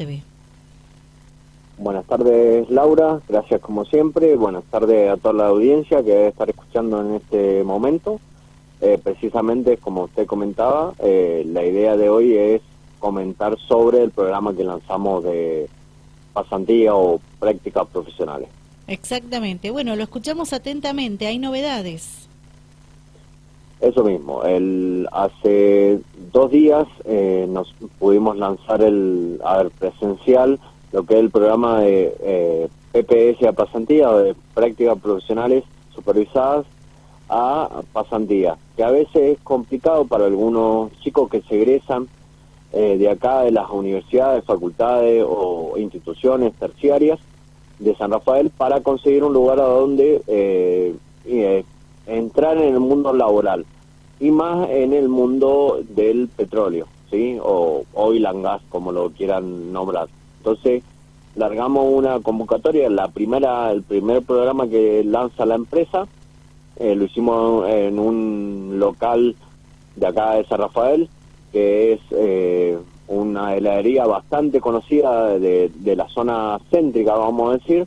TV. Buenas tardes, Laura. Gracias como siempre. Buenas tardes a toda la audiencia que debe estar escuchando en este momento. Eh, precisamente, como usted comentaba, eh, la idea de hoy es comentar sobre el programa que lanzamos de pasantía o prácticas profesionales. Exactamente. Bueno, lo escuchamos atentamente. ¿Hay novedades? Eso mismo. El, hace dos días eh, nos pudimos lanzar el a ver, presencial lo que es el programa de eh, PPS a pasantía o de prácticas profesionales supervisadas a pasantía, que a veces es complicado para algunos chicos que se egresan eh, de acá de las universidades, facultades o instituciones terciarias de San Rafael para conseguir un lugar a donde eh, eh, entrar en el mundo laboral y más en el mundo del petróleo, ¿sí? O oil and gas, como lo quieran nombrar. Entonces, largamos una convocatoria, la primera, el primer programa que lanza la empresa, eh, lo hicimos en un local de acá de San Rafael, que es eh, una heladería bastante conocida de, la zona céntrica, vamos a decir.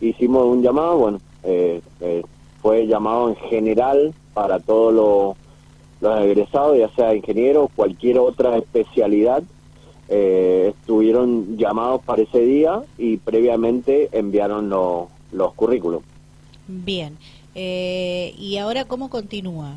Hicimos un llamado, bueno, eh, fue llamado en general para todos los, los egresados, ya sea ingeniero, cualquier otra especialidad eh, estuvieron llamados para ese día y previamente enviaron los currículos. Bien. Eh, ¿Y ahora cómo continúa?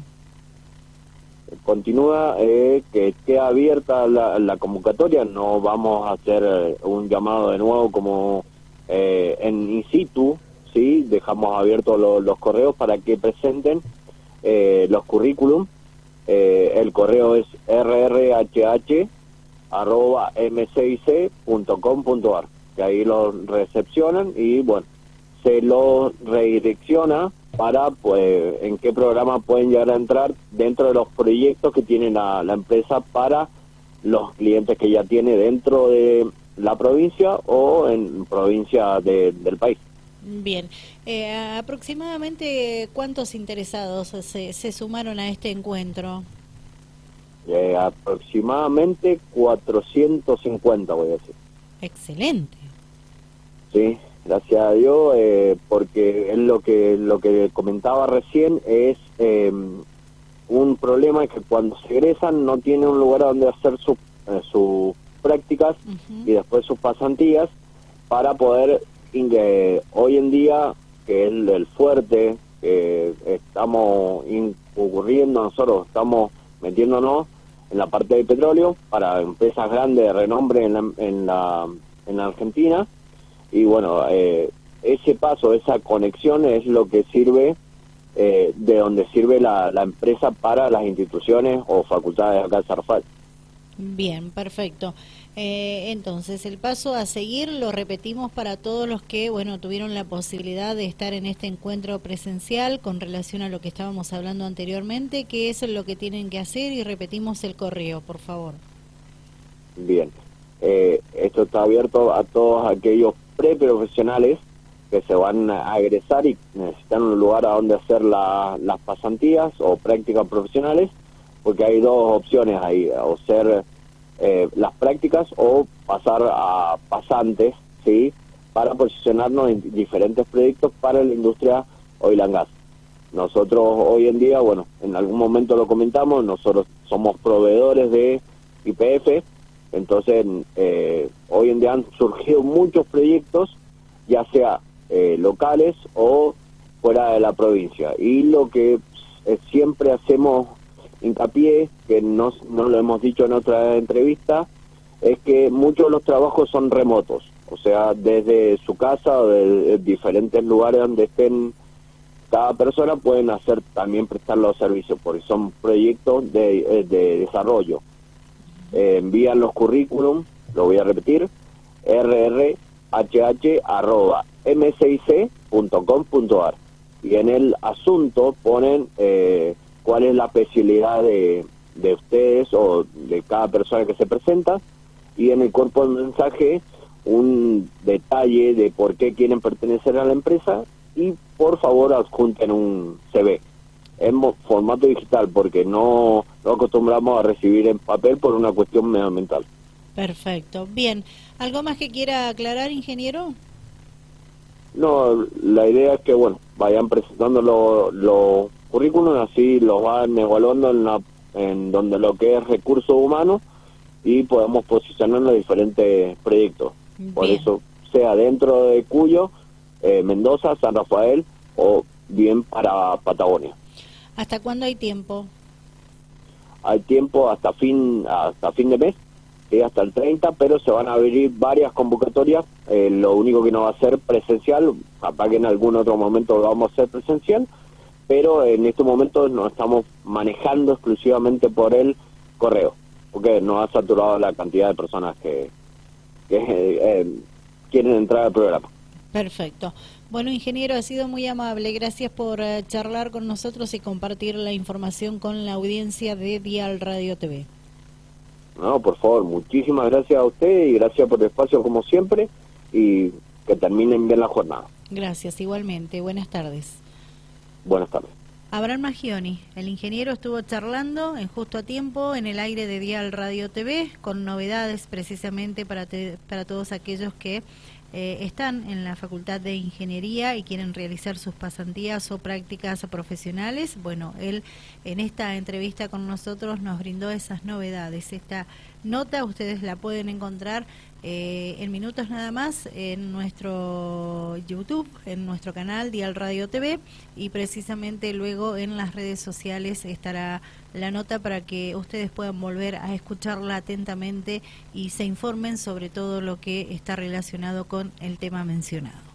Continúa eh, que esté abierta la, convocatoria, no vamos a hacer eh, un llamado de nuevo como en in situ, ¿sí? dejamos abiertos los correos para que presenten los currículums. El correo es rrhh arroba m6c.com.ar, que ahí lo recepcionan y bueno, se lo redirecciona para pues en qué programa pueden llegar a entrar dentro de los proyectos que tiene la, empresa para los clientes que ya tiene dentro de la provincia o en provincia del país. Bien, eh, aproximadamente cuántos interesados se, se sumaron a este encuentro. Eh, aproximadamente 450, voy a decir. Excelente. Sí, gracias a Dios, eh, porque es lo que lo que comentaba recién es em, un problema que cuando se egresan no tienen un lugar donde hacer eh, sus prácticas y después sus pasantías para poder hoy en día que es el fuerte que estamos incurriendo nosotros estamos metiéndonos en la parte de petróleo para empresas grandes de renombre en la, en la, en la Argentina. Y bueno, eh, ese paso, esa conexión es lo que sirve, eh, de donde sirve la, la, empresa para las instituciones o facultades de acá Zarfal. Bien, perfecto. Eh, entonces, el paso a seguir lo repetimos para todos los que, bueno, tuvieron la posibilidad de estar en este encuentro presencial con relación a lo que estábamos hablando anteriormente, que es lo que tienen que hacer y repetimos el correo, por favor. Bien, eh, esto está abierto a todos aquellos preprofesionales que se van a egresar y necesitan un lugar a donde hacer las pasantías o prácticas profesionales, porque hay dos opciones ahí, o ser eh, las prácticas o pasar a pasantes, ¿sí? Para posicionarnos en diferentes proyectos para la industria oil and gas. Nosotros hoy en día, bueno, en algún momento lo comentamos, nosotros somos proveedores de IPF, entonces eh, hoy en día han surgido muchos proyectos, ya sea eh, locales o fuera de la provincia. Y lo que siempre hacemos hincapié, que no, no lo hemos dicho en otra entrevista, es que muchos de los trabajos son remotos, o sea, desde su casa o de, diferentes lugares donde estén cada persona pueden hacer también prestar los servicios, porque son proyectos de, eh, desarrollo. Eh, envían los currículum, lo voy a repetir, rrhh.m6c.com.ar y en el asunto ponen eh, cuál es la especialidad de, de ustedes o de cada persona que se presenta y en el cuerpo del mensaje un detalle de por qué quieren pertenecer a la empresa y por favor adjunten un CV en formato digital porque no, no acostumbramos a recibir en papel por una cuestión medioambiental. Perfecto. Bien. ¿Algo más que quiera aclarar, ingeniero? No, la idea es que, bueno, vayan presentando los lo currículums, así los van evaluando en, la, en donde lo que es recursos humanos y podemos posicionar en los diferentes proyectos. Por eso, sea dentro de Cuyo, eh, Mendoza, San Rafael o bien para Patagonia. ¿Hasta cuándo hay tiempo? Hay tiempo hasta fin hasta fin de mes hasta el 30, pero se van a abrir varias convocatorias. Eh, lo único que no va a ser presencial, capaz que en algún otro momento vamos a ser presencial, pero en este momento nos estamos manejando exclusivamente por el correo, porque nos ha saturado la cantidad de personas que, que eh, quieren entrar al programa. Perfecto. Bueno, ingeniero, ha sido muy amable. Gracias por eh, charlar con nosotros y compartir la información con la audiencia de Dial Radio TV. No, por favor, muchísimas gracias a usted y gracias por el espacio como siempre y que terminen bien la jornada. Gracias, igualmente. Buenas tardes. Buenas tardes. Abraham Magioni, el ingeniero, estuvo charlando en justo a tiempo en el aire de Dial Radio TV con novedades precisamente para, para todos aquellos que eh, están en la Facultad de Ingeniería y quieren realizar sus pasantías o prácticas profesionales. Bueno, él en esta entrevista con nosotros nos brindó esas novedades. Esta nota ustedes la pueden encontrar eh, en minutos nada más en nuestro YouTube, en nuestro canal Dial Radio TV y precisamente luego en las redes sociales estará la nota para que ustedes puedan volver a escucharla atentamente y se informen sobre todo lo que está relacionado con el tema mencionado.